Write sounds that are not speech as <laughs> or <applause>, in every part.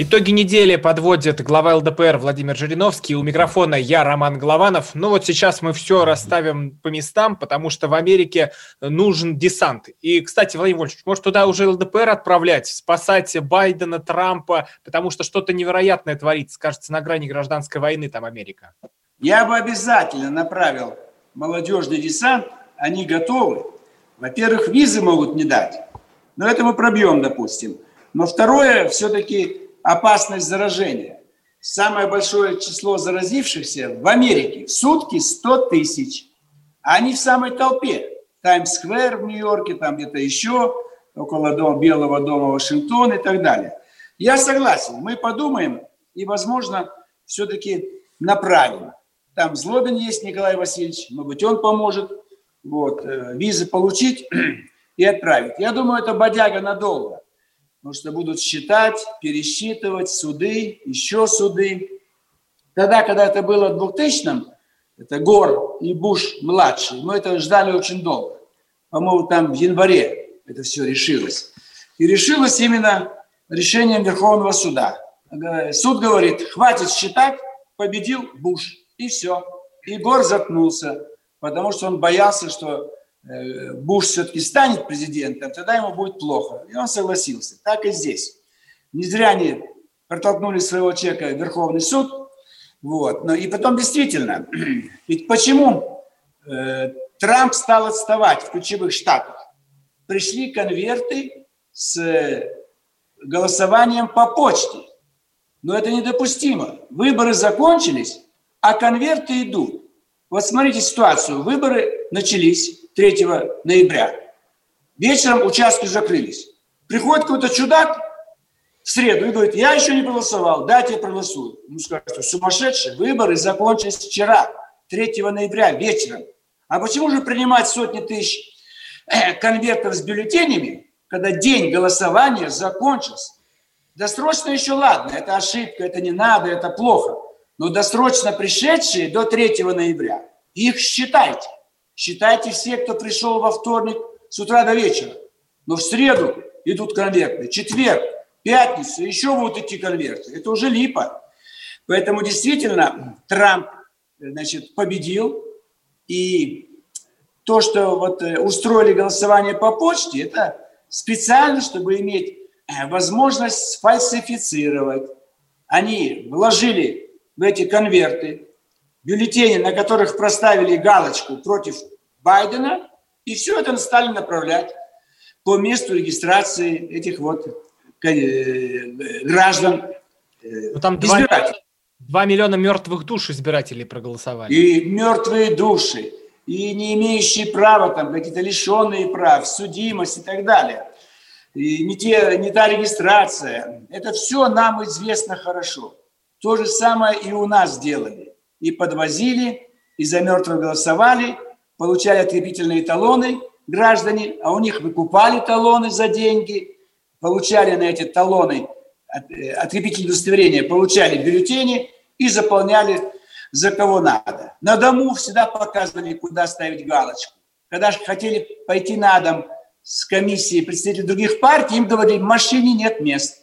Итоги недели подводит глава ЛДПР Владимир Жириновский. У микрофона я, Роман Голованов. Ну вот сейчас мы все расставим по местам, потому что в Америке нужен десант. И, кстати, Владимир Вольфович, может туда уже ЛДПР отправлять, спасать Байдена, Трампа, потому что что-то невероятное творится. Кажется, на грани гражданской войны там Америка. Я бы обязательно направил молодежный десант. Они готовы. Во-первых, визы могут не дать. Но это мы пробьем, допустим. Но второе, все-таки опасность заражения. Самое большое число заразившихся в Америке в сутки 100 тысяч. Они в самой толпе. Таймс-сквер в Нью-Йорке, там где-то еще, около дома, Белого дома Вашингтон и так далее. Я согласен, мы подумаем и, возможно, все-таки направим. Там Злобин есть, Николай Васильевич, может быть, он поможет вот, э, визы получить <clears throat> и отправить. Я думаю, это бодяга надолго потому что будут считать, пересчитывать суды, еще суды. Тогда, когда это было в 2000-м, это Гор и Буш-младший, мы это ждали очень долго. По-моему, там в январе это все решилось. И решилось именно решением Верховного суда. Суд говорит, хватит считать, победил Буш. И все. И Гор заткнулся, потому что он боялся, что Буш все-таки станет президентом, тогда ему будет плохо. И он согласился. Так и здесь. Не зря они протолкнули своего человека в Верховный суд. Вот. Но и потом действительно, <clears throat> ведь почему э, Трамп стал отставать в ключевых штатах? Пришли конверты с э, голосованием по почте. Но это недопустимо. Выборы закончились, а конверты идут. Вот смотрите ситуацию. Выборы начались 3 ноября. Вечером участки закрылись. Приходит какой-то чудак в среду и говорит, я еще не проголосовал, дайте я проголосую. Ему скажут, что сумасшедший, выборы закончились вчера, 3 ноября, вечером. А почему же принимать сотни тысяч э, конвертов с бюллетенями, когда день голосования закончился? Досрочно еще ладно, это ошибка, это не надо, это плохо. Но досрочно пришедшие до 3 ноября, их считайте. Считайте все, кто пришел во вторник с утра до вечера. Но в среду идут конверты, четверг, пятницу еще будут идти конверты. Это уже липа. Поэтому действительно Трамп значит, победил. И то, что вот э, устроили голосование по почте, это специально, чтобы иметь э, возможность сфальсифицировать. Они вложили в эти конверты бюллетени, на которых проставили галочку против Байдена, и все это стали направлять по месту регистрации этих вот э, граждан, э, ну, там избирателей. 2 миллиона мертвых душ избирателей проголосовали. И мертвые души, и не имеющие права, там какие-то лишенные прав, судимость и так далее. И не, те, не та регистрация. Это все нам известно хорошо. То же самое и у нас сделали и подвозили, и за мертвых голосовали, получали открепительные талоны граждане, а у них выкупали талоны за деньги, получали на эти талоны э, открепительные удостоверения, получали бюллетени и заполняли за кого надо. На дому всегда показывали, куда ставить галочку. Когда же хотели пойти на дом с комиссией представителей других партий, им говорили, в машине нет мест.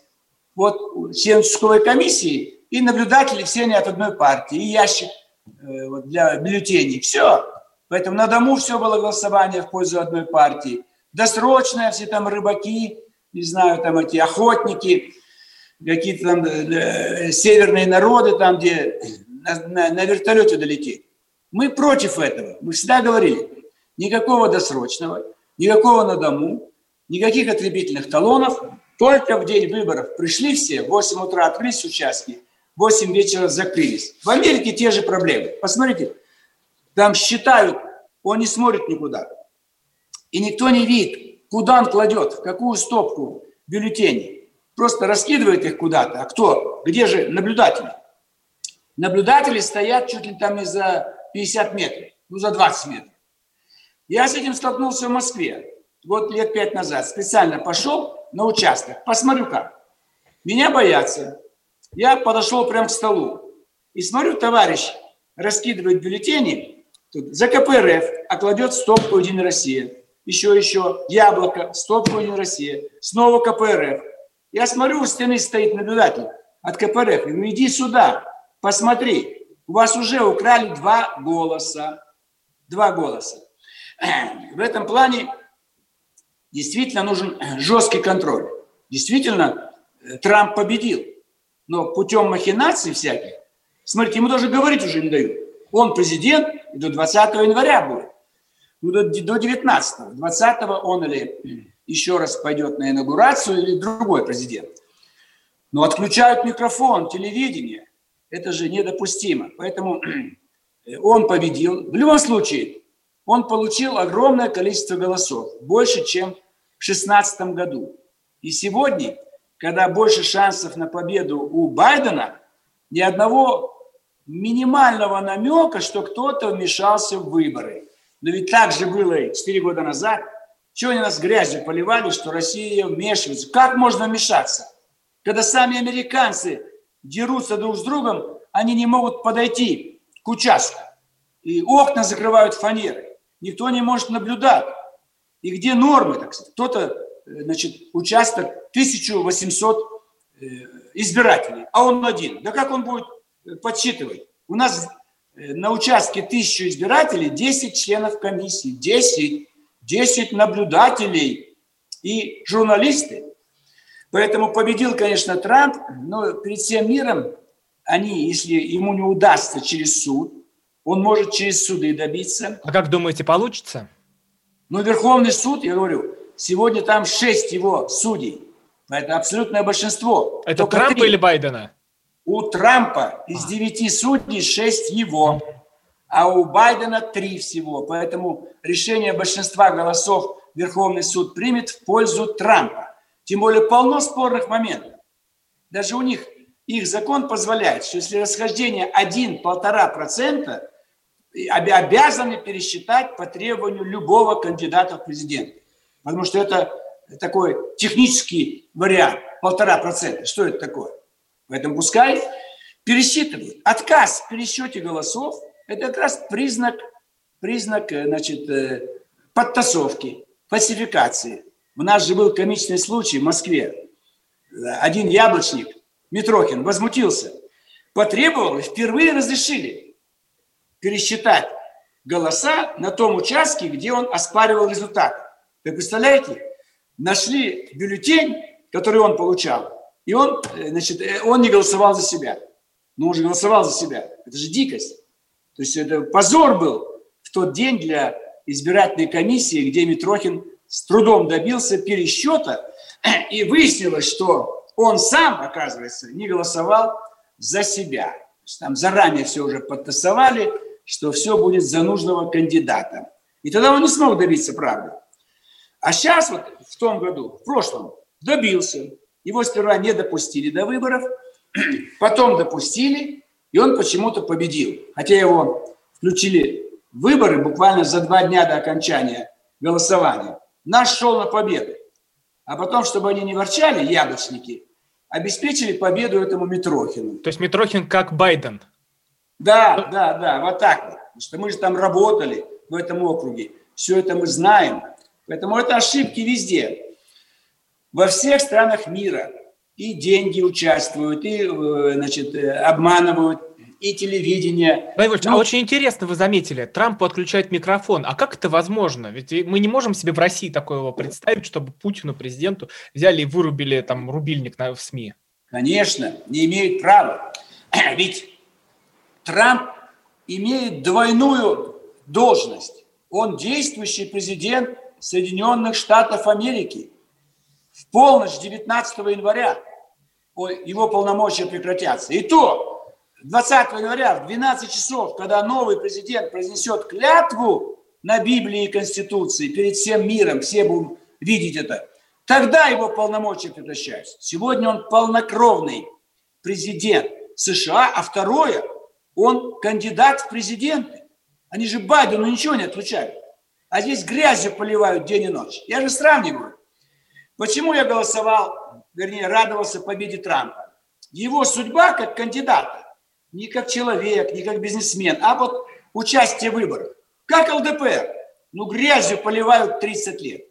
Вот член участковой комиссии и наблюдатели все они от одной партии, и ящик э, для бюллетеней. Все. Поэтому на дому все было голосование в пользу одной партии. Досрочное, все там рыбаки, не знаю, там эти охотники, какие-то там э, северные народы, там, где на, на, на вертолете долететь. Мы против этого. Мы всегда говорили, никакого досрочного, никакого на дому, никаких отребительных талонов, только в день выборов пришли все, в 8 утра открылись участки, 8 вечера закрылись. В Америке те же проблемы. Посмотрите, там считают, он не смотрит никуда. И никто не видит, куда он кладет, в какую стопку бюллетеней. просто раскидывает их куда-то. А кто? Где же наблюдатели? Наблюдатели стоят чуть ли там не за 50 метров, ну за 20 метров. Я с этим столкнулся в Москве. Вот лет пять назад специально пошел на участок, посмотрю как. Меня боятся. Я подошел прямо к столу и смотрю, товарищ раскидывает бюллетени тут, за КПРФ, а кладет стопку «Единая Россия». Еще, еще, яблоко, стопку «Единая Россия». Снова КПРФ. Я смотрю, у стены стоит наблюдатель от КПРФ. Говорю, иди сюда, посмотри. У вас уже украли два голоса. Два голоса. В этом плане действительно нужен жесткий контроль. Действительно, э, Трамп победил. Но путем махинаций всяких, смотрите, ему даже говорить уже не дают. Он президент и до 20 января будет. Ну, до, до 19 20 он или еще раз пойдет на инаугурацию, или другой президент. Но отключают микрофон, телевидение. Это же недопустимо. Поэтому <clears throat> он победил. В любом случае, он получил огромное количество голосов, больше, чем в 2016 году. И сегодня, когда больше шансов на победу у Байдена, ни одного минимального намека, что кто-то вмешался в выборы. Но ведь так же было 4 года назад. Чего они нас грязью поливали, что Россия вмешивается? Как можно вмешаться? Когда сами американцы дерутся друг с другом, они не могут подойти к участку. И окна закрывают фанеры никто не может наблюдать. И где нормы, так сказать? Кто-то, значит, участок 1800 э, избирателей, а он один. Да как он будет э, подсчитывать? У нас на участке 1000 избирателей 10 членов комиссии, 10, 10 наблюдателей и журналисты. Поэтому победил, конечно, Трамп, но перед всем миром они, если ему не удастся через суд, он может через суды добиться. А как думаете, получится? Ну, Верховный суд, я говорю, сегодня там шесть его судей. Это абсолютное большинство. Это Только Трампа три. или Байдена? У Трампа из девяти судей шесть его, а у Байдена три всего. Поэтому решение большинства голосов Верховный суд примет в пользу Трампа. Тем более полно спорных моментов. Даже у них их закон позволяет, что если расхождение 1-1,5%, обязаны пересчитать по требованию любого кандидата в президенты. Потому что это такой технический вариант, полтора процента. Что это такое? Поэтому пускай пересчитывают. Отказ в пересчете голосов – это как раз признак, признак э, значит, э, подтасовки, фальсификации. У нас же был комичный случай в Москве. Один яблочник, Митрохин, возмутился. Потребовал и впервые разрешили пересчитать голоса на том участке, где он оспаривал результат. Вы представляете? Нашли бюллетень, который он получал, и он, э, значит, э, он не голосовал за себя. Но он же голосовал за себя. Это же дикость. То есть это позор был в тот день для избирательной комиссии, где Митрохин с трудом добился пересчета, <clears throat> и выяснилось, что он сам, оказывается, не голосовал за себя. То есть там заранее все уже подтасовали, что все будет за нужного кандидата. И тогда он не смог добиться правды. А сейчас вот в том году, в прошлом, добился. Его сперва не допустили до выборов, <clears throat> потом допустили, и он почему-то победил. Хотя его включили в выборы буквально за два дня до окончания голосования. Наш шел на победу. А потом, чтобы они не ворчали, яблочники, обеспечили победу этому Митрохину. То есть Митрохин как Байден? Да, да, да, вот так вот. Потому что мы же там работали в этом округе. Все это мы знаем. Поэтому это ошибки везде. Во всех странах мира и деньги участвуют, и э, значит, э, обманывают, и телевидение. Владимир ну, а очень интересно вы заметили, Трампу отключают микрофон. А как это возможно? Ведь мы не можем себе в России такого представить, чтобы Путину, президенту, взяли и вырубили там рубильник на, в СМИ. Конечно, не имеют права. <clears throat> Ведь Трамп имеет двойную должность. Он действующий президент Соединенных Штатов Америки. В полночь 19 января его полномочия прекратятся. И то 20 января в 12 часов, когда новый президент произнесет клятву на Библии и Конституции перед всем миром, все будут видеть это, Тогда его полномочия прекращаются. Сегодня он полнокровный президент США, а второе, он кандидат в президенты. Они же Байдену ничего не отвечают. А здесь грязью поливают день и ночь. Я же сравниваю. Почему я голосовал, вернее, радовался победе Трампа? Его судьба как кандидата, не как человек, не как бизнесмен, а вот участие в выборах. Как ЛДПР. Ну, грязью поливают 30 лет.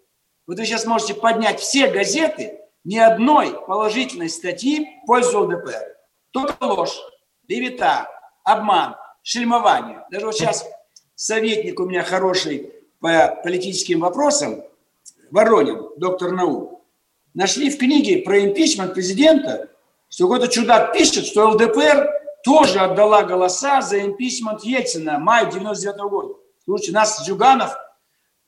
Вот вы сейчас можете поднять все газеты, ни одной положительной статьи в пользу ЛДПР. Только ложь, левита, обман, шельмование. Даже вот сейчас советник у меня хороший по политическим вопросам, Воронин, доктор наук, нашли в книге про импичмент президента, что какой-то чудак пишет, что ЛДПР тоже отдала голоса за импичмент Ельцина мая 99 -го года. Слушайте, нас Зюганов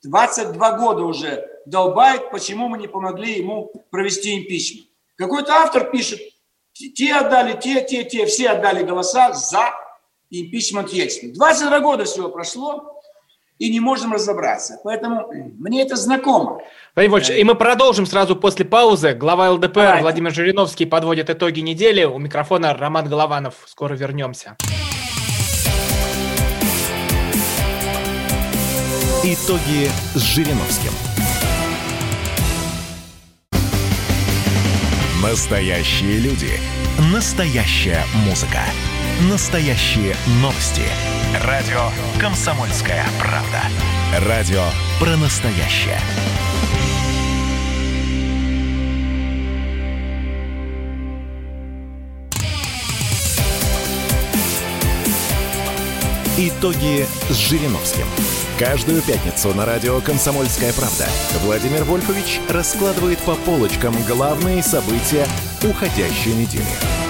22 года уже долбает, почему мы не помогли ему провести импичмент. Какой-то автор пишет, те отдали, те, те, те, все отдали голоса за импичмент Ельцина. 22 года всего прошло, и не можем разобраться. Поэтому мне это знакомо. Владимир Вольфович, и мы продолжим сразу после паузы. Глава ЛДПР Давайте. Владимир Жириновский подводит итоги недели. У микрофона Роман Голованов. Скоро вернемся. Итоги с Жириновским. Настоящие люди. Настоящая музыка. Настоящие новости. Радио «Комсомольская правда». Радио про настоящее. Итоги с Жириновским. Каждую пятницу на радио «Комсомольская правда» Владимир Вольфович раскладывает по полочкам главные события уходящей недели.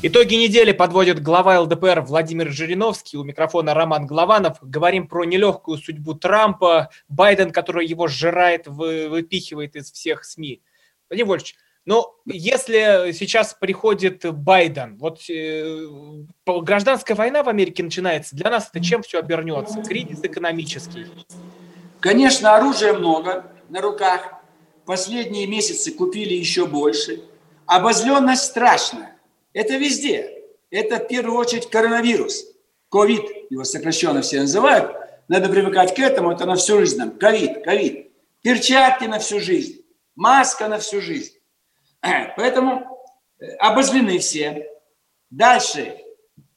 Итоги недели подводит глава ЛДПР Владимир Жириновский. У микрофона Роман Голованов. Говорим про нелегкую судьбу Трампа, Байден, который его сжирает, выпихивает из всех СМИ. Владимир Вольфович, но если сейчас приходит Байден, вот э, гражданская война в Америке начинается, для нас это чем все обернется? Кризис экономический. Конечно, оружия много на руках. Последние месяцы купили еще больше. Обозленность страшная. Это везде. Это в первую очередь коронавирус. Ковид, его сокращенно все называют. Надо привыкать к этому, это на всю жизнь нам. Ковид, ковид. Перчатки на всю жизнь. Маска на всю жизнь. <clears throat> Поэтому э, обозлены все. Дальше.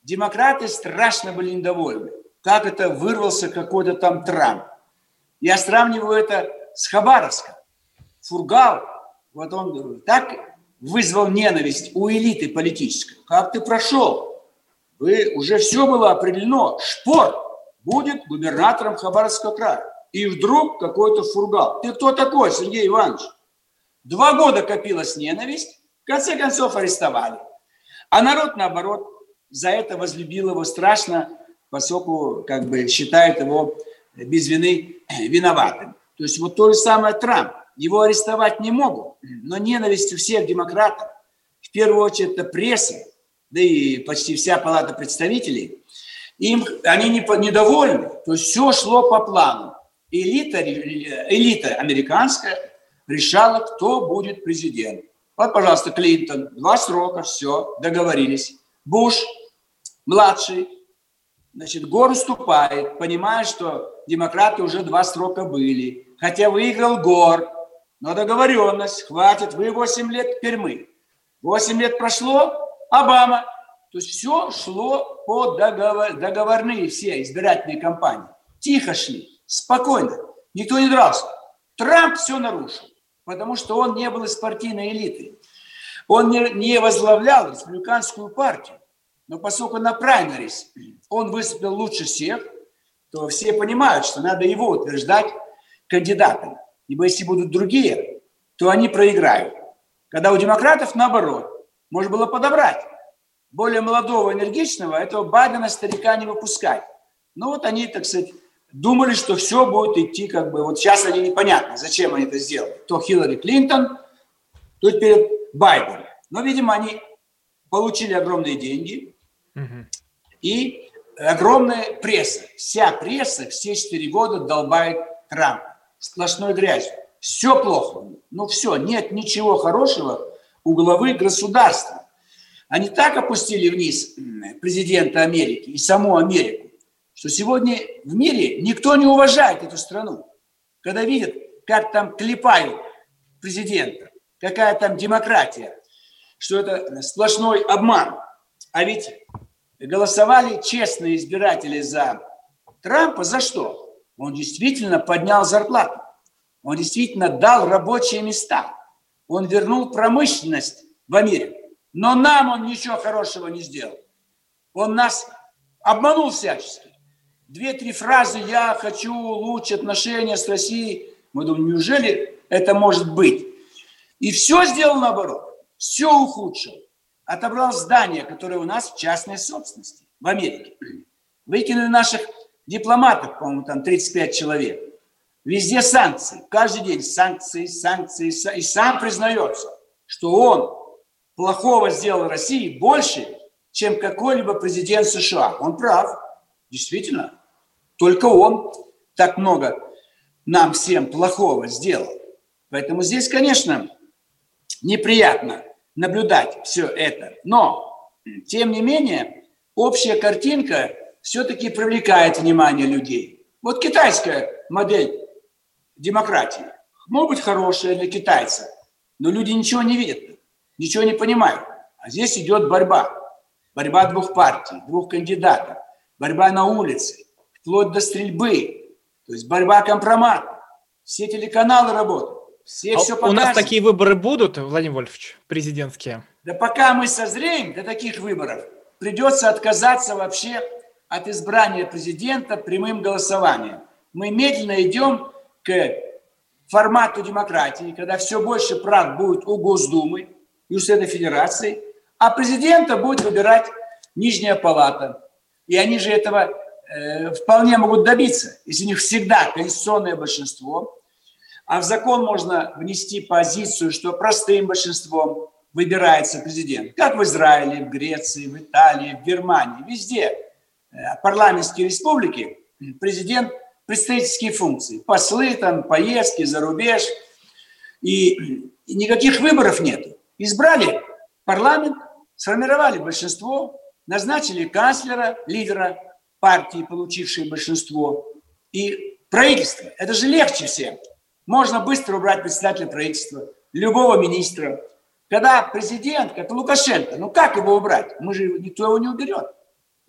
Демократы страшно были недовольны. Как это вырвался какой-то там Трамп. Я сравниваю это с Хабаровском. Фургал, вот он так вызвал ненависть у элиты политической. Как ты прошел? Вы, уже все было определено. Шпор будет губернатором Хабаровского края. И вдруг какой-то фургал. Ты кто такой, Сергей Иванович? Два года копилась ненависть, в конце концов арестовали. А народ, наоборот, за это возлюбил его страшно, поскольку как бы считает его без вины виноватым. То есть вот то же самое Трамп. Его арестовать не могут, но ненависть у всех демократов, в первую очередь это пресса, да и почти вся палата представителей, им, они не, недовольны. То есть все шло по плану. Элита, элита американская решала, кто будет президент. Вот, пожалуйста, Клинтон, два срока, все, договорились. Буш, младший, значит, Гор уступает, понимая, что демократы уже два срока были. Хотя выиграл Гор, но договоренность, хватит, вы 8 лет, теперь мы. 8 лет прошло, Обама. То есть все шло по договор, договорные все избирательные кампании. Тихо шли, спокойно, никто не дрался. Трамп все нарушил потому что он не был из партийной элиты. Он не, не возглавлял республиканскую партию. Но поскольку на праймерис он выступил лучше всех, то все понимают, что надо его утверждать кандидатом. Ибо если будут другие, то они проиграют. Когда у демократов наоборот, можно было подобрать более молодого, энергичного, этого Байдена старика не выпускать. Ну вот они, так сказать, думали, что все будет идти как бы... Вот сейчас они непонятно, зачем они это сделали. То Хиллари Клинтон, то теперь Байден. Но, видимо, они получили огромные деньги угу. и огромная пресса. Вся пресса все четыре года долбает Трампа сплошной грязью. Все плохо. Ну все, нет ничего хорошего у главы государства. Они так опустили вниз президента Америки и саму Америку, что сегодня в мире никто не уважает эту страну. Когда видят, как там клепают президента, какая там демократия, что это сплошной обман. А ведь голосовали честные избиратели за Трампа за что? Он действительно поднял зарплату. Он действительно дал рабочие места. Он вернул промышленность в Америку. Но нам он ничего хорошего не сделал. Он нас обманул всячески. Две-три фразы «я хочу улучшить отношения с Россией». Мы думаем, неужели это может быть? И все сделал наоборот. Все ухудшил. Отобрал здания, которые у нас в частной собственности в Америке. Выкинули наших дипломатов, по-моему, там 35 человек. Везде санкции. Каждый день санкции, санкции. И сам признается, что он плохого сделал России больше, чем какой-либо президент США. Он прав. Действительно. Только он так много нам всем плохого сделал. Поэтому здесь, конечно, неприятно наблюдать все это. Но, тем не менее, общая картинка все-таки привлекает внимание людей. Вот китайская модель демократии может быть хорошая для китайцев, но люди ничего не видят, ничего не понимают. А здесь идет борьба. Борьба двух партий, двух кандидатов. Борьба на улице, вплоть до стрельбы. То есть борьба компромат. Все телеканалы работают. Все а все показывают. У нас такие выборы будут, Владимир Вольфович, президентские? Да пока мы созреем до таких выборов, придется отказаться вообще от избрания президента прямым голосованием. Мы медленно идем к формату демократии, когда все больше прав будет у Госдумы и у Совета Федерации, а президента будет выбирать Нижняя Палата. И они же этого э, вполне могут добиться, если у них всегда конституционное большинство. А в закон можно внести позицию, что простым большинством выбирается президент. Как в Израиле, в Греции, в Италии, в Германии, везде – парламентские республики президент представительские функции. Послы, там, поездки за рубеж. И, и никаких выборов нет. Избрали парламент, сформировали большинство, назначили канцлера, лидера партии, получившей большинство, и правительство. Это же легче всем. Можно быстро убрать председателя правительства, любого министра. Когда президент, как Лукашенко, ну как его убрать? Мы же никто его не уберет.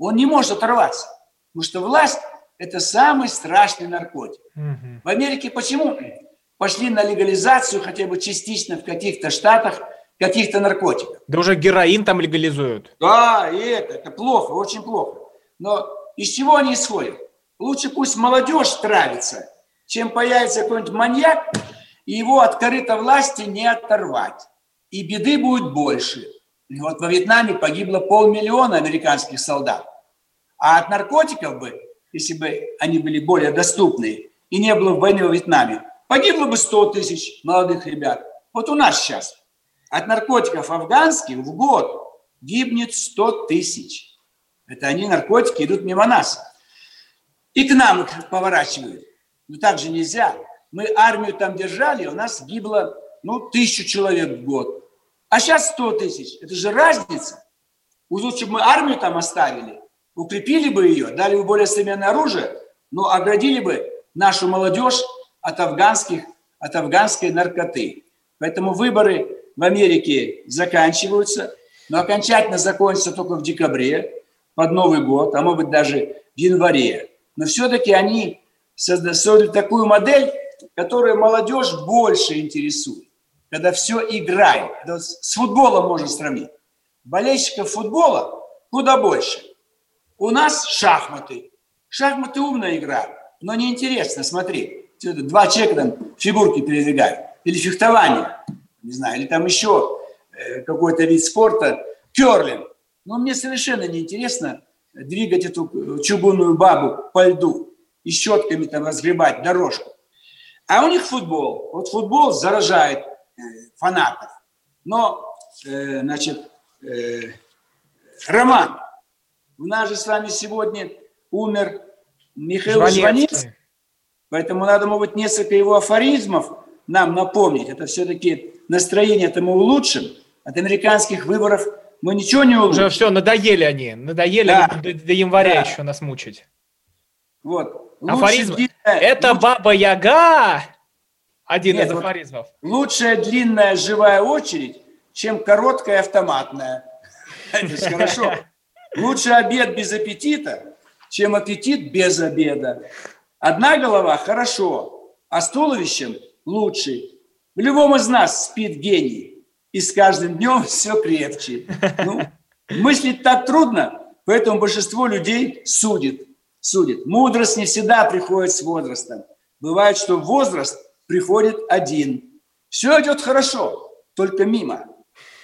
Он не может оторваться, потому что власть – это самый страшный наркотик. Угу. В Америке почему пошли на легализацию хотя бы частично в каких-то штатах каких-то наркотиков? Да уже героин там легализуют. Да, и это, это плохо, очень плохо. Но из чего они исходят? Лучше пусть молодежь травится, чем появится какой-нибудь маньяк, и его от корыта власти не оторвать. И беды будет больше. Вот во Вьетнаме погибло полмиллиона американских солдат. А от наркотиков бы, если бы они были более доступны, и не было войны во Вьетнаме, погибло бы 100 тысяч молодых ребят. Вот у нас сейчас от наркотиков афганских в год гибнет 100 тысяч. Это они, наркотики, идут мимо нас. И к нам их поворачивают. Но так же нельзя. Мы армию там держали, у нас гибло, ну, тысячу человек в год. А сейчас 100 тысяч. Это же разница. Лучше бы мы армию там оставили, укрепили бы ее, дали бы более современное оружие, но оградили бы нашу молодежь от афганских, от афганской наркоты. Поэтому выборы в Америке заканчиваются, но окончательно закончатся только в декабре, под Новый год, а может быть даже в январе. Но все-таки они создали такую модель, которая молодежь больше интересует, когда все играет. с футболом можно сравнить. Болельщиков футбола куда больше – у нас шахматы. Шахматы умная игра, но неинтересно, смотри. Два человека там фигурки передвигают. Или фехтование, не знаю, или там еще э, какой-то вид спорта, керлинг. Но мне совершенно неинтересно двигать эту чугунную бабу по льду и щетками там разгребать дорожку. А у них футбол. Вот футбол заражает э, фанатов. Но, э, значит, Роман, у нас же с вами сегодня умер Михаил Жванецкий. Поэтому надо, может быть, несколько его афоризмов нам напомнить, это все-таки настроение это мы улучшим. От американских выборов мы ничего не улучшим. Уже все, надоели они. Надоели да. до, до января да. еще нас мучить. Вот. Афоризм. Длинная, это лучше... баба-яга! Один Нет, из афоризмов. Вот лучшая длинная живая очередь, чем короткая автоматная. <laughs> Это хорошо. Лучше обед без аппетита, чем аппетит без обеда. Одна голова – хорошо, а с туловищем – лучше. В любом из нас спит гений, и с каждым днем <laughs> все крепче. Ну, мыслить так трудно, поэтому большинство людей судит. судит. Мудрость не всегда приходит с возрастом. Бывает, что возраст приходит один. Все идет хорошо, только мимо.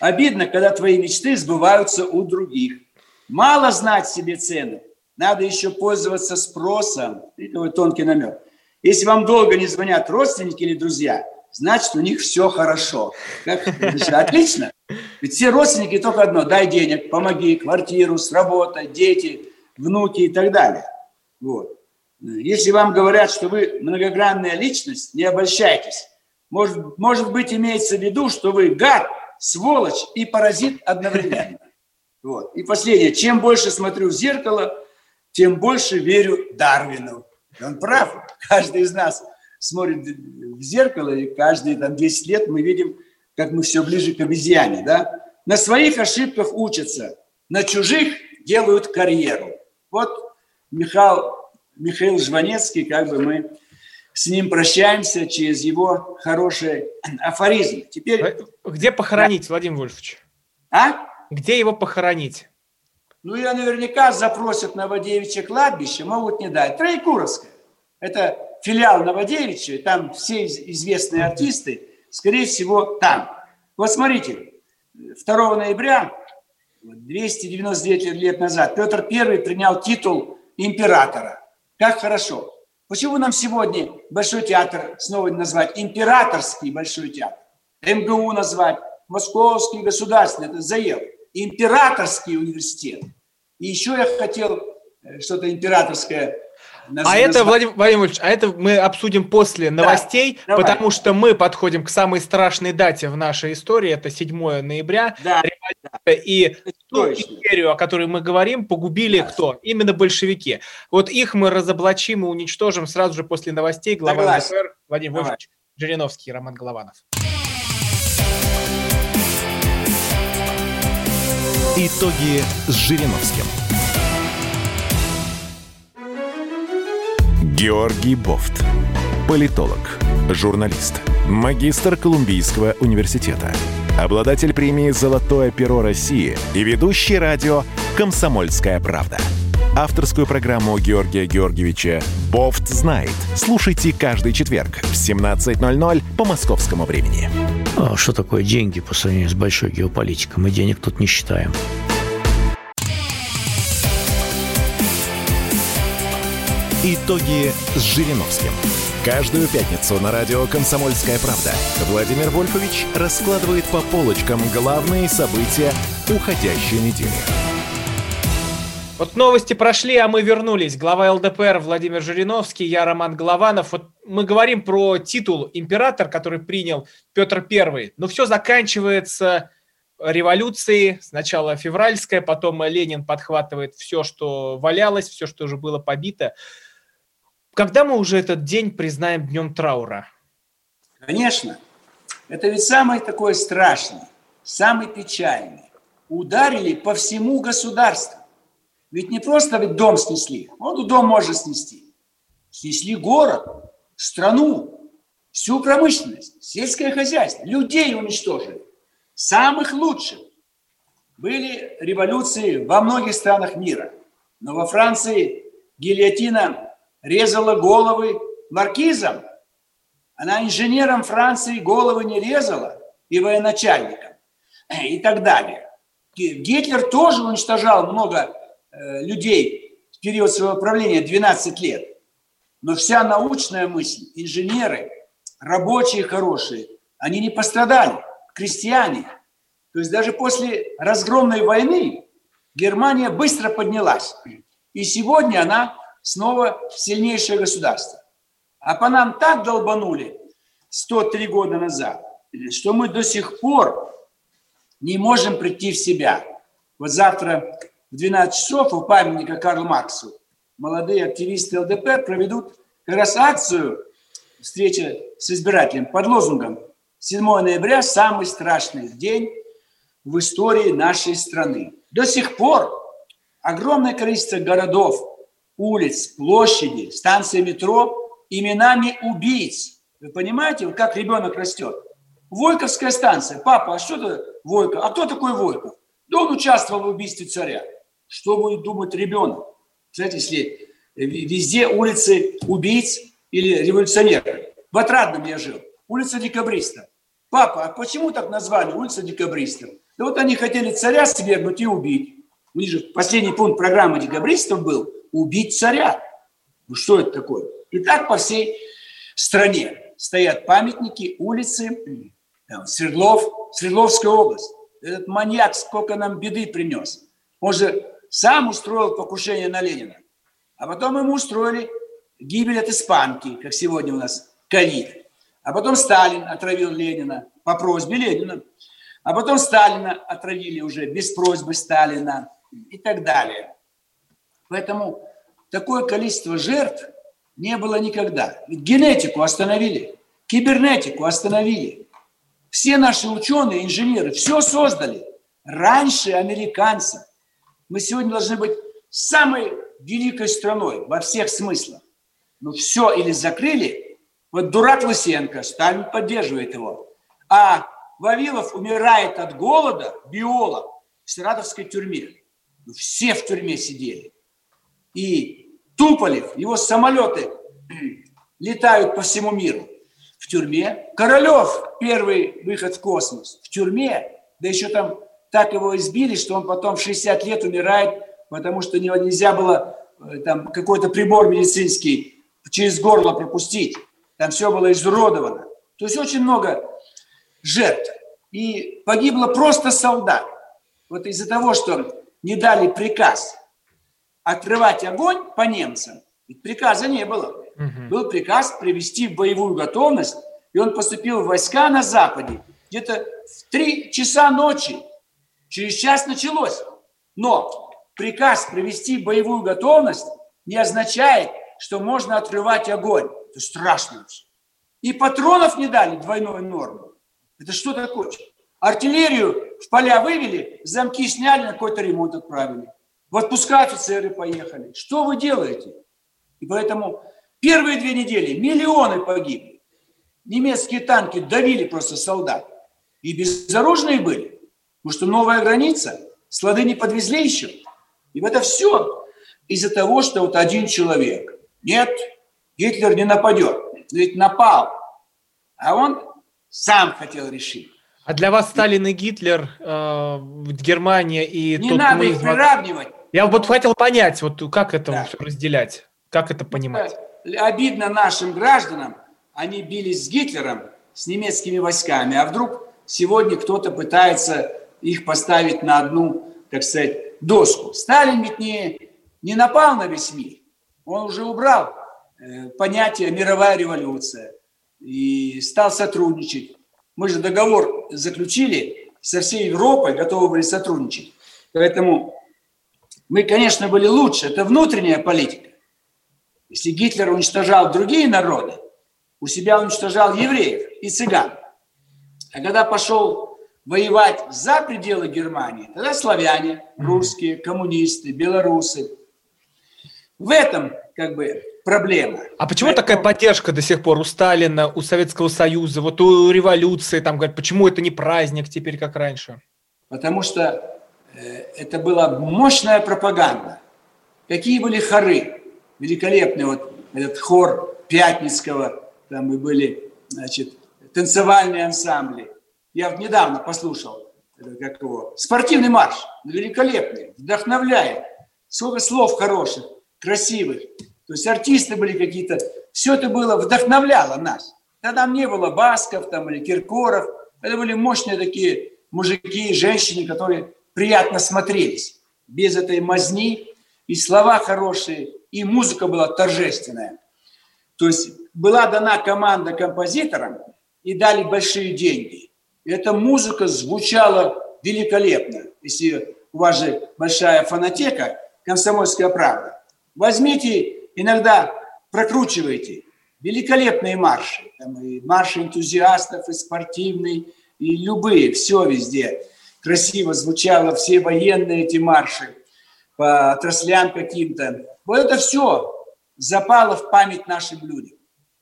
Обидно, когда твои мечты сбываются у других. Мало знать себе цены, надо еще пользоваться спросом. И такой тонкий намек. Если вам долго не звонят родственники или друзья, значит, у них все хорошо. Как? отлично. Ведь все родственники только одно. Дай денег, помоги, квартиру, с работой, дети, внуки и так далее. Вот. Если вам говорят, что вы многогранная личность, не обольщайтесь. Может, может быть, имеется в виду, что вы гад, сволочь и паразит одновременно. Вот. И последнее. Чем больше смотрю в зеркало, тем больше верю Дарвину. Он прав. Каждый из нас смотрит в зеркало, и каждые там 10 лет мы видим, как мы все ближе к обезьяне. Да? На своих ошибках учатся, на чужих делают карьеру. Вот Михаил, Михаил Жванецкий, как бы мы с ним прощаемся через его хороший афоризм. Теперь... Где похоронить, Владимир Вольфович? А? Где его похоронить? Ну, ее наверняка запросят на Новодевичье кладбище, могут не дать. Троекуровское. Это филиал Новодевичья, там все известные артисты, скорее всего, там. Вот смотрите, 2 ноября, 299 лет назад, Петр I принял титул императора. Как хорошо. Почему нам сегодня Большой театр снова назвать императорский Большой театр? МГУ назвать, Московский государственный, это заел императорский университет. И еще я хотел э, что-то императорское а это, Владимир Владимирович, а это мы обсудим после новостей, да, потому что мы подходим к самой страшной дате в нашей истории, это 7 ноября. Да, да. И ту империю, о которой мы говорим, погубили да. кто? Именно большевики. Вот их мы разоблачим и уничтожим сразу же после новостей. Глава ЛДПР Владимир Давай. Вольфович Жириновский, Роман Голованов. Итоги с Жириновским. Георгий Бофт. Политолог, журналист, магистр Колумбийского университета, обладатель премии «Золотое перо России» и ведущий радио «Комсомольская правда». Авторскую программу Георгия Георгиевича «Бофт знает». Слушайте каждый четверг в 17.00 по московскому времени. А что такое деньги по сравнению с большой геополитикой? Мы денег тут не считаем. Итоги с Жириновским. Каждую пятницу на радио «Комсомольская правда» Владимир Вольфович раскладывает по полочкам главные события уходящей недели. Вот новости прошли, а мы вернулись. Глава ЛДПР Владимир Жириновский, я Роман Голованов. Вот мы говорим про титул император, который принял Петр I. Но все заканчивается революцией. Сначала февральская, потом Ленин подхватывает все, что валялось, все, что уже было побито. Когда мы уже этот день признаем днем траура? Конечно. Это ведь самый такой страшный, самый печальный. Ударили по всему государству. Ведь не просто ведь дом снесли. Вот дом можно снести. Снесли город, страну, всю промышленность, сельское хозяйство, людей уничтожили. Самых лучших. Были революции во многих странах мира. Но во Франции гильотина резала головы маркизам. Она инженерам Франции головы не резала и военачальникам и так далее. Гитлер тоже уничтожал много Э, людей в период своего правления 12 лет. Но вся научная мысль, инженеры, рабочие хорошие, они не пострадали, крестьяне. То есть даже после разгромной войны Германия быстро поднялась. И сегодня она снова сильнейшее государство. А по нам так долбанули, 103 года назад, что мы до сих пор не можем прийти в себя. Вот завтра в 12 часов у памятника Карлу Марксу молодые активисты ЛДПР проведут как раз акцию встреча с избирателем под лозунгом 7 ноября – самый страшный день в истории нашей страны. До сих пор огромное количество городов, улиц, площади, станции метро именами убийц. Вы понимаете, как ребенок растет? Войковская станция. Папа, а что это Войков? А кто такой Войков? Да он участвовал в убийстве царя. Что будет думать ребенок? Знаете, если везде улицы убийц или революционеров. В Отрадном я жил. Улица Декабристов. Папа, а почему так назвали улица Декабристов? Да вот они хотели царя свергнуть и убить. У них же последний пункт программы декабристов был убить царя. Ну что это такое? И так по всей стране стоят памятники, улицы, Свердлов, Свердловская область. Этот маньяк сколько нам беды принес. Он же сам устроил покушение на Ленина. А потом ему устроили гибель от испанки, как сегодня у нас ковид. А потом Сталин отравил Ленина по просьбе Ленина. А потом Сталина отравили уже без просьбы Сталина и так далее. Поэтому такое количество жертв не было никогда. Ведь генетику остановили, кибернетику остановили. Все наши ученые, инженеры все создали раньше американцев. Мы сегодня должны быть самой великой страной во всех смыслах. Но все или закрыли, вот дурак Лысенко, Сталин поддерживает его, а Вавилов умирает от голода, биолог, в Саратовской тюрьме. Ну, все в тюрьме сидели. И Туполев, его самолеты <clears throat> летают по всему миру в тюрьме. Королев, первый выход в космос, в тюрьме. Да еще там так его избили, что он потом в 60 лет умирает, потому что нельзя было э, там какой-то прибор медицинский через горло пропустить. Там все было изуродовано. То есть очень много жертв. И погибло просто солдат. Вот из-за того, что не дали приказ открывать огонь по немцам, ведь приказа не было. Угу. Был приказ привести в боевую готовность, и он поступил в войска на Западе где-то в три часа ночи. Через час началось. Но приказ привести в боевую готовность не означает, что можно открывать огонь. Это страшно. И патронов не дали двойной нормы. Это что такое? Артиллерию в поля вывели, замки сняли, на какой-то ремонт отправили. В отпуска офицеры поехали. Что вы делаете? И поэтому первые две недели миллионы погибли. Немецкие танки давили просто солдат. И безоружные были. Потому что новая граница, склады не подвезли еще. И это все из-за того, что вот один человек. Нет, Гитлер не нападет. Ведь напал. А он сам хотел решить. А для вас Сталин и Гитлер, э, Германия и... Не надо их приравнивать. Я вот хотел понять, вот как это да. разделять, как это понимать. Обидно нашим гражданам, они бились с Гитлером, с немецкими войсками, а вдруг сегодня кто-то пытается их поставить на одну, так сказать, доску. Сталин ведь не, не напал на весь мир, он уже убрал э, понятие мировая революция и стал сотрудничать. Мы же договор заключили со всей Европой, готовы были сотрудничать. Поэтому мы, конечно, были лучше. Это внутренняя политика. Если Гитлер уничтожал другие народы, у себя уничтожал евреев и цыган. А когда пошел воевать за пределы Германии, тогда славяне, русские, коммунисты, белорусы. В этом как бы проблема. А почему Поэтому... такая поддержка до сих пор у Сталина, у Советского Союза, вот у революции, там говорят, почему это не праздник теперь, как раньше? Потому что э, это была мощная пропаганда. Какие были хоры? Великолепный вот этот хор Пятницкого, там и были, значит, танцевальные ансамбли. Я вот недавно послушал, как его, спортивный марш, великолепный, вдохновляет. Сколько слов хороших, красивых. То есть артисты были какие-то, все это было, вдохновляло нас. Тогда там не было Басков там, или Киркоров, это были мощные такие мужики и женщины, которые приятно смотрелись, без этой мазни, и слова хорошие, и музыка была торжественная. То есть была дана команда композиторам и дали большие деньги. Эта музыка звучала великолепно. Если у вас же большая фонотека, комсомольская правда, возьмите, иногда прокручивайте великолепные марши. Там и марши энтузиастов, и спортивные, и любые, все везде. Красиво звучало, все военные эти марши по отраслям каким-то. Вот это все запало в память нашим людям.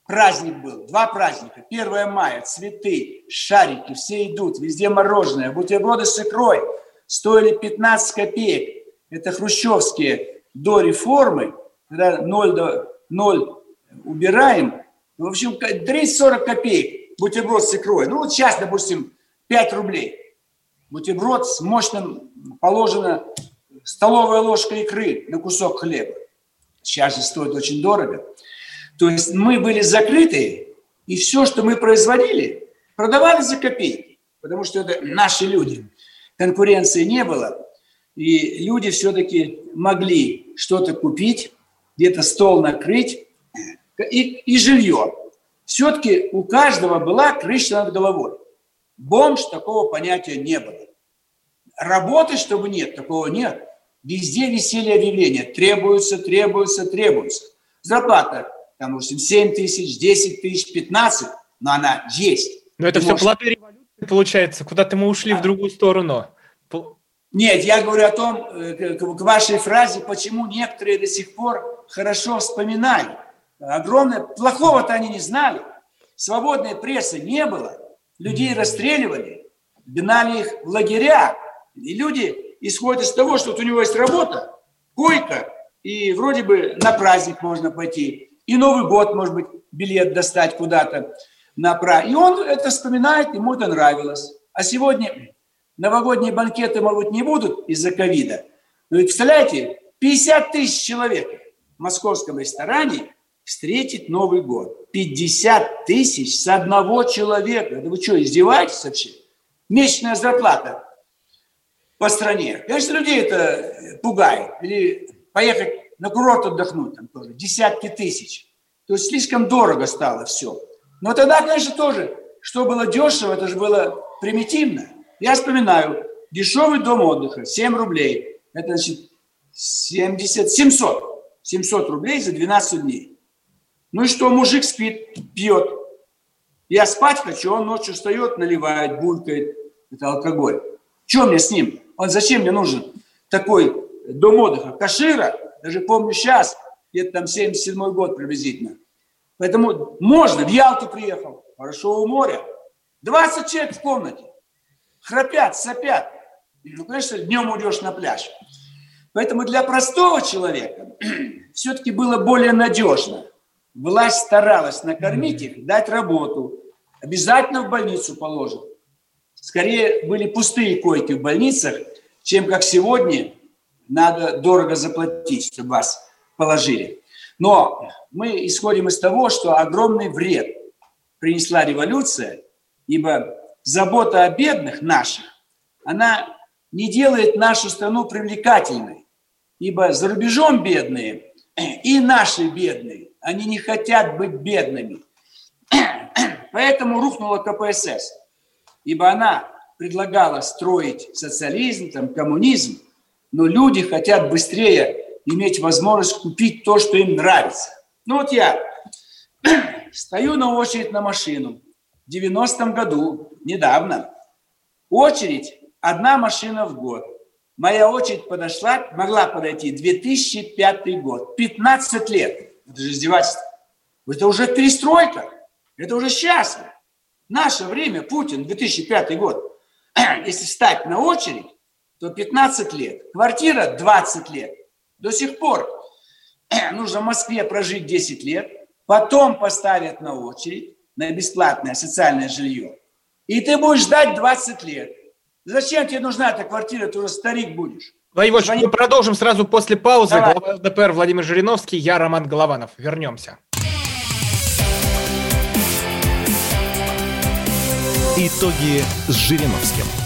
Праздник был, два праздника. 1 мая, цветы, шарики, все идут, везде мороженое, бутерброды с икрой стоили 15 копеек. Это хрущевские до реформы, когда 0 до 0 убираем, ну, в общем, 30-40 копеек бутерброд с икрой. Ну, вот сейчас, допустим, 5 рублей. Бутерброд с мощным, положена столовая ложка икры на кусок хлеба. Сейчас же стоит очень дорого. То есть мы были закрыты, и все, что мы производили, продавали за копейки, потому что это наши люди. Конкуренции не было, и люди все-таки могли что-то купить, где-то стол накрыть и, и жилье. Все-таки у каждого была крыша над головой. Бомж такого понятия не было. Работы, чтобы нет, такого нет. Везде висели объявления. Требуются, требуются, требуются. Зарплата там, допустим, 7 тысяч, 10 тысяч, 15, но она есть. Но это Ты все можешь... платы революции, получается. Куда-то мы ушли а. в другую сторону. Нет, я говорю о том, э, к вашей фразе, почему некоторые до сих пор хорошо вспоминали. Огромное, плохого-то они не знали. Свободной прессы не было. Людей расстреливали, гнали их в лагеря. И люди исходят из того, что вот у него есть работа, койка, и вроде бы на праздник можно пойти. И Новый год, может быть, билет достать куда-то на пра. И он это вспоминает, ему это нравилось. А сегодня новогодние банкеты, может быть, не будут из-за ковида. Но ведь, представляете, 50 тысяч человек в московском ресторане встретить Новый год. 50 тысяч с одного человека. Да вы что, издеваетесь вообще? Месячная зарплата по стране. Конечно, людей это пугает. Или поехать на курорт отдохнуть там тоже, десятки тысяч. То есть слишком дорого стало все. Но тогда, конечно, тоже, что было дешево, это же было примитивно. Я вспоминаю, дешевый дом отдыха, 7 рублей, это значит 70, 700, 700 рублей за 12 дней. Ну и что, мужик спит, пьет. Я спать хочу, он ночью встает, наливает, булькает. Это алкоголь. Что мне с ним? Он зачем мне нужен такой дом отдыха? Кашира? Даже помню сейчас, где-то там 77 год приблизительно. Поэтому можно, в Ялту приехал, хорошо у моря. 20 человек в комнате. Храпят, сопят. Ну, конечно, днем уйдешь на пляж. Поэтому для простого человека <clears throat> все-таки было более надежно. Власть старалась накормить их, дать работу. Обязательно в больницу положат. Скорее были пустые койки в больницах, чем как сегодня надо дорого заплатить, чтобы вас положили. Но мы исходим из того, что огромный вред принесла революция, ибо забота о бедных наших, она не делает нашу страну привлекательной, ибо за рубежом бедные и наши бедные, они не хотят быть бедными. <clears throat> Поэтому рухнула КПСС, ибо она предлагала строить социализм, там, коммунизм, но люди хотят быстрее иметь возможность купить то, что им нравится. Ну вот я <clears throat> стою на очередь на машину в 90-м году, недавно. Очередь – одна машина в год. Моя очередь подошла, могла подойти 2005 год, 15 лет. Это же издевательство. Это уже перестройка, это уже сейчас. Наше время, Путин, 2005 год. <clears throat> Если встать на очередь, то 15 лет. Квартира 20 лет. До сих пор <clears throat> нужно в Москве прожить 10 лет, потом поставят на очередь на бесплатное социальное жилье. И ты будешь ждать 20 лет. Зачем тебе нужна эта квартира, ты уже старик будешь. Владимир Звони... мы продолжим сразу после паузы. Давай. Глава ЛДПР Владимир Жириновский, я Роман Голованов. Вернемся. Итоги с Жириновским.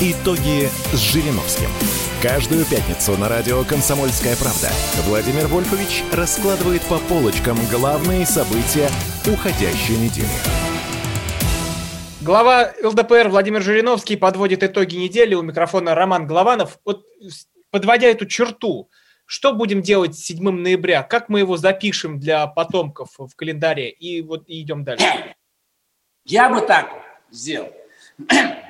Итоги с Жириновским. Каждую пятницу на радио «Комсомольская правда» Владимир Вольфович раскладывает по полочкам главные события уходящей недели. Глава ЛДПР Владимир Жириновский подводит итоги недели. У микрофона Роман Голованов. Вот подводя эту черту, что будем делать 7 ноября? Как мы его запишем для потомков в календаре? И вот и идем дальше. Я бы так сделал.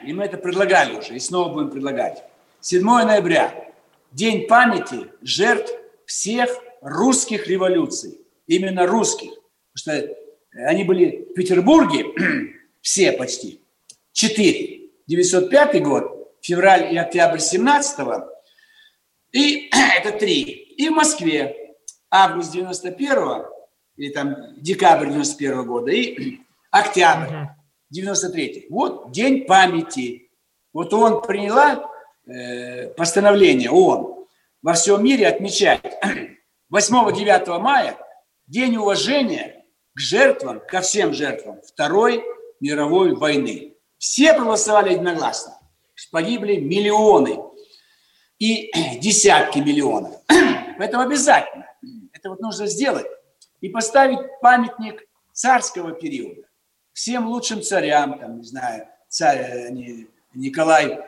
И мы это предлагали уже, и снова будем предлагать. 7 ноября – День памяти жертв всех русских революций. Именно русских. Потому что они были в Петербурге, <clears throat> все почти, четыре. 905 год, февраль и октябрь 17 -го, и <clears throat> это три. И в Москве август 91 или там декабрь 91 -го года, и <clears throat> октябрь 93 Вот день памяти. Вот он приняла э, постановление, ООН, во всем мире отмечать <clears throat> 8-9 мая день уважения к жертвам, ко всем жертвам Второй мировой войны. Все проголосовали единогласно. Погибли миллионы и <clears throat> десятки миллионов. <clears throat> Поэтому обязательно это вот нужно сделать и поставить памятник царского периода всем лучшим царям, там, не знаю, царь э, Николай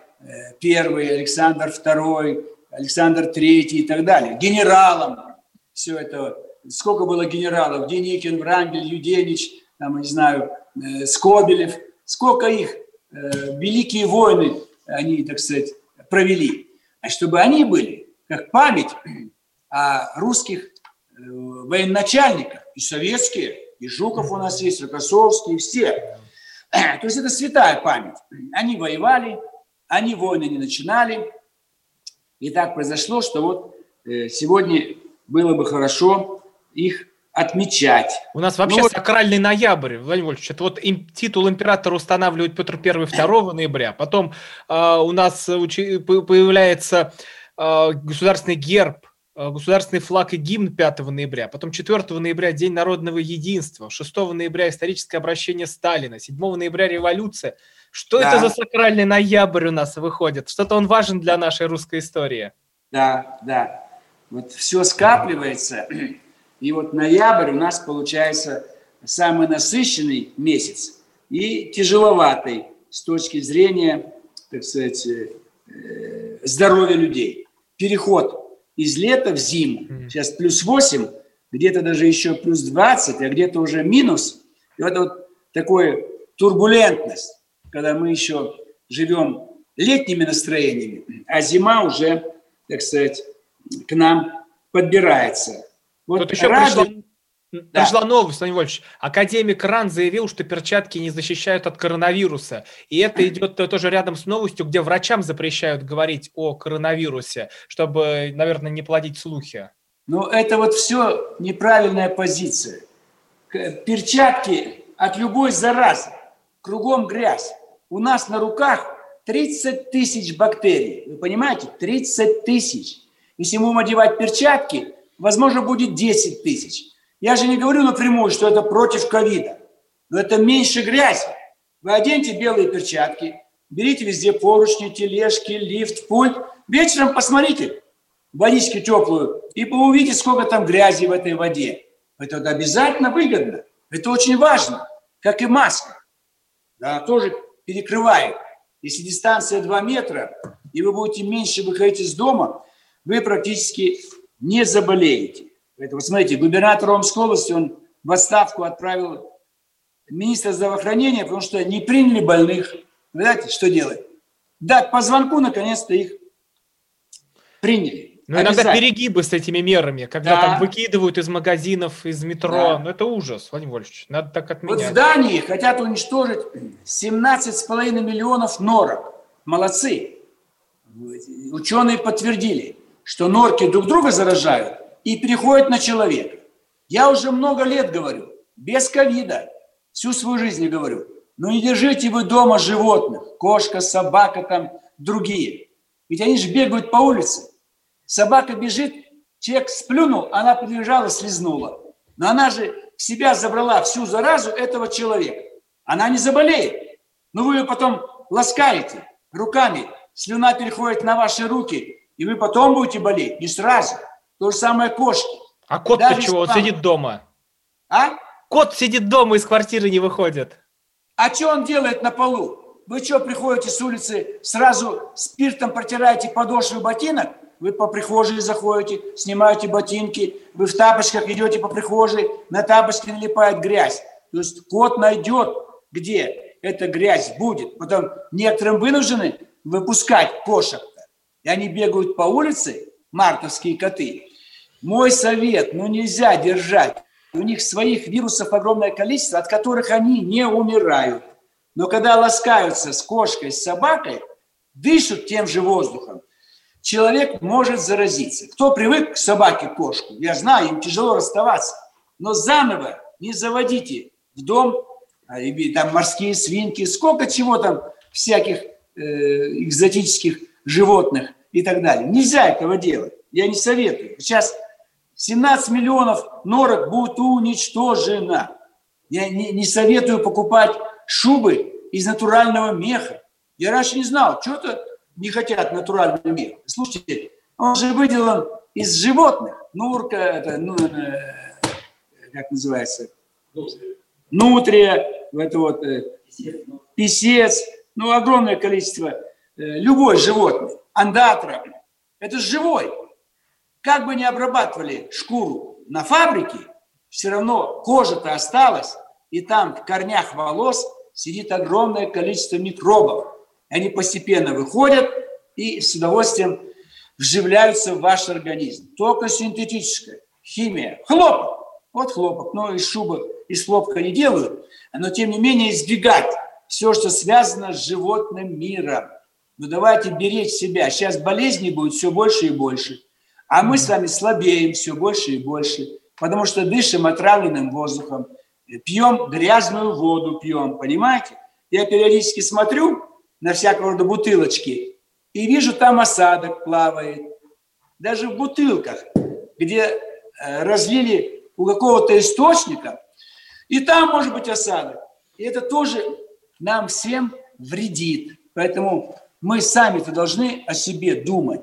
I, э, Александр II, Александр III и так далее, генералам, все это, сколько было генералов, Деникин, Врангель, Юденич, там, не знаю, э, Скобелев, сколько их, великие войны они, так сказать, провели. А чтобы они были, как память о русских военачальниках и советские – и Жуков у нас есть, Рокоссовский, все. <clears throat> То есть это святая память. Они воевали, они войны не начинали. И так произошло, что вот э, сегодня было бы хорошо их отмечать. У нас вообще ну, сакральный ноябрь, Владимир Вольфович. Это вот им, титул императора устанавливает Петр I 2 <clears throat> ноября. Потом э, у нас учи, появляется э, государственный герб Э, государственный флаг и гимн 5 ноября, потом 4 ноября День народного единства, 6 ноября историческое обращение Сталина, 7 ноября революция. Что да. это за сакральный ноябрь у нас выходит? Что-то он важен для нашей русской истории. Да, да. Вот все скапливается, <clears throat> и вот ноябрь у нас получается самый насыщенный месяц и тяжеловатый с точки зрения, так сказать, э, здоровья людей. Переход из лета в зиму. Сейчас плюс 8, где-то даже еще плюс 20, а где-то уже минус. И вот, вот такая турбулентность, когда мы еще живем летними настроениями, а зима уже, так сказать, к нам подбирается. Вот Тут еще радио... пришла да. Пришла новость, Владимир Вольфович. Академик Ран заявил, что перчатки не защищают от коронавируса. И это <clears throat> идет тоже рядом с новостью, где врачам запрещают говорить о коронавирусе, чтобы, наверное, не плодить слухи. Ну, это вот все неправильная позиция. Перчатки от любой заразы. Кругом грязь. У нас на руках 30 тысяч бактерий. Вы понимаете? 30 тысяч. Если мы будем одевать перчатки, возможно, будет 10 тысяч. Я же не говорю напрямую, что это против ковида, но это меньше грязи. Вы оденьте белые перчатки, берите везде поручни, тележки, лифт, пульт. Вечером посмотрите водички теплую, и увидите, сколько там грязи в этой воде. Это обязательно выгодно. Это очень важно, как и маска. Да, тоже перекрывает. Если дистанция 2 метра, и вы будете меньше выходить из дома, вы практически не заболеете. Поэтому, смотрите, губернатор Омской области, он в отставку отправил министра здравоохранения, потому что не приняли больных. Знаете, что делать? Дать по звонку, наконец-то их приняли. Ну, иногда перегибы с этими мерами, когда да. там выкидывают из магазинов, из метро. Да. Ну, это ужас, Владимир Вольфович. Надо так отменять. Вот в Дании хотят уничтожить 17,5 миллионов норок. Молодцы. ученые подтвердили, что норки друг друга заражают и переходят на человека. Я уже много лет говорю, без ковида, всю свою жизнь говорю, но не держите вы дома животных, кошка, собака там, другие. Ведь они же бегают по улице. Собака бежит, человек сплюнул, она подбежала, слезнула. Но она же в себя забрала всю заразу этого человека. Она не заболеет. Но вы ее потом ласкаете руками, слюна переходит на ваши руки, и вы потом будете болеть, не сразу. То же самое кошки. А кот-то чего? Он сидит дома. А? Кот сидит дома, из квартиры не выходит. А что он делает на полу? Вы что, приходите с улицы, сразу спиртом протираете подошвы ботинок? Вы по прихожей заходите, снимаете ботинки, вы в тапочках идете по прихожей, на тапочки налипает грязь. То есть кот найдет, где эта грязь будет. Потом некоторым вынуждены выпускать кошек. И они бегают по улице, мартовские коты. Мой совет, ну нельзя держать у них своих вирусов огромное количество, от которых они не умирают. Но когда ласкаются с кошкой, с собакой, дышат тем же воздухом, человек может заразиться. Кто привык к собаке, кошку, я знаю, им тяжело расставаться, но заново не заводите в дом а, там морские свинки, сколько чего там всяких э, экзотических животных и так далее. Нельзя этого делать. Я не советую. Сейчас 17 миллионов норок будет уничтожено. Я не, не советую покупать шубы из натурального меха. Я раньше не знал, что-то не хотят натуральный мех. Слушайте, он же выделан из животных. Нурка, это, ну, э, как называется? Нутрия, это вот э, писец, ну, огромное количество, любой животный, андатра. Это живой. Как бы ни обрабатывали шкуру на фабрике, все равно кожа-то осталась, и там в корнях волос сидит огромное количество микробов. Они постепенно выходят и с удовольствием вживляются в ваш организм. Только синтетическая химия. Хлопок. Вот хлопок. Но из шубы, из хлопка не делают. Но тем не менее избегать все, что связано с животным миром. Но давайте беречь себя. Сейчас болезней будет все больше и больше. А мы с вами слабеем все больше и больше, потому что дышим отравленным воздухом, пьем грязную воду, пьем, понимаете? Я периодически смотрю на всякого рода бутылочки и вижу, там осадок плавает. Даже в бутылках, где э, разлили у какого-то источника, и там может быть осадок. И это тоже нам всем вредит. Поэтому мы сами-то должны о себе думать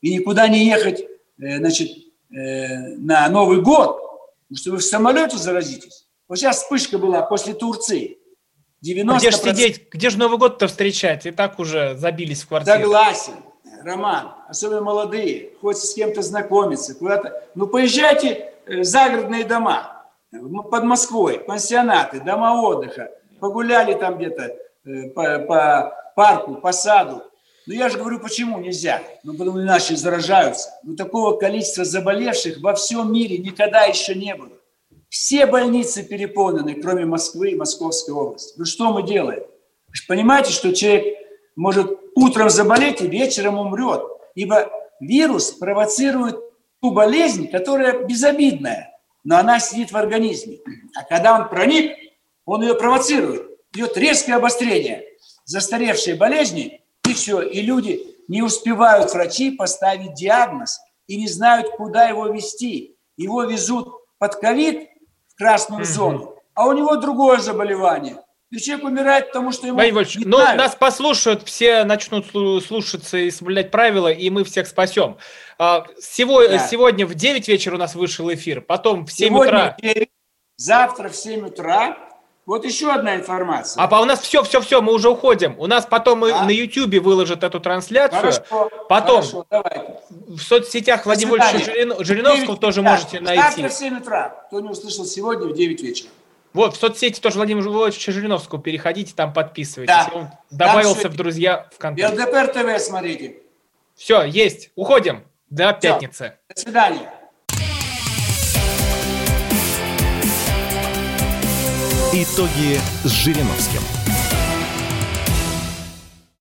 и никуда не ехать Э, значит, э, на Новый год, потому что вы в самолете заразитесь. Вот сейчас вспышка была после Турции. 90%... А где же сидеть, где же Новый год-то встречать? И так уже забились в квартиру. Согласен, Роман, особенно молодые, хочется с кем-то знакомиться, куда-то. Ну, поезжайте в загородные дома, под Москвой, пансионаты, дома отдыха, погуляли там где-то э, по, по парку, по саду, но ну, я же говорю, почему нельзя? Ну, потому иначе заражаются. Ну, такого количества заболевших во всем мире никогда еще не было. Все больницы переполнены, кроме Москвы и Московской области. Ну, что мы делаем? Вы же понимаете, что человек может утром заболеть и вечером умрет. Ибо вирус провоцирует ту болезнь, которая безобидная, но она сидит в организме. А когда он проник, он ее провоцирует. Идет резкое обострение. Застаревшие болезни и все. И люди не успевают, врачи, поставить диагноз и не знают, куда его вести. Его везут под ковид в красную зону, а у него другое заболевание. И человек умирает, потому что ему Владимир Вольфович, ну, нас послушают, все начнут слушаться и соблюдать правила, и мы всех спасем. А, сегодня, да. сегодня в 9 вечера у нас вышел эфир, потом в 7 сегодня утра. 9, завтра в 7 утра вот еще одна информация. А у нас все, все, все, мы уже уходим. У нас потом да? на YouTube выложат эту трансляцию. Хорошо, потом хорошо, давайте. в соцсетях Владимира Владимировича Жириновского тоже да. можете найти. Завтра в 7 утра. Кто не услышал сегодня, в 9 вечера. Вот, в соцсети тоже Владимир Владимировича Жириновского переходите, там подписывайтесь. Да. Он добавился в друзья ВКонтакте. ЛДПР ТВ смотрите. Все, есть. Уходим. До пятницы. До свидания. Итоги с Жириновским.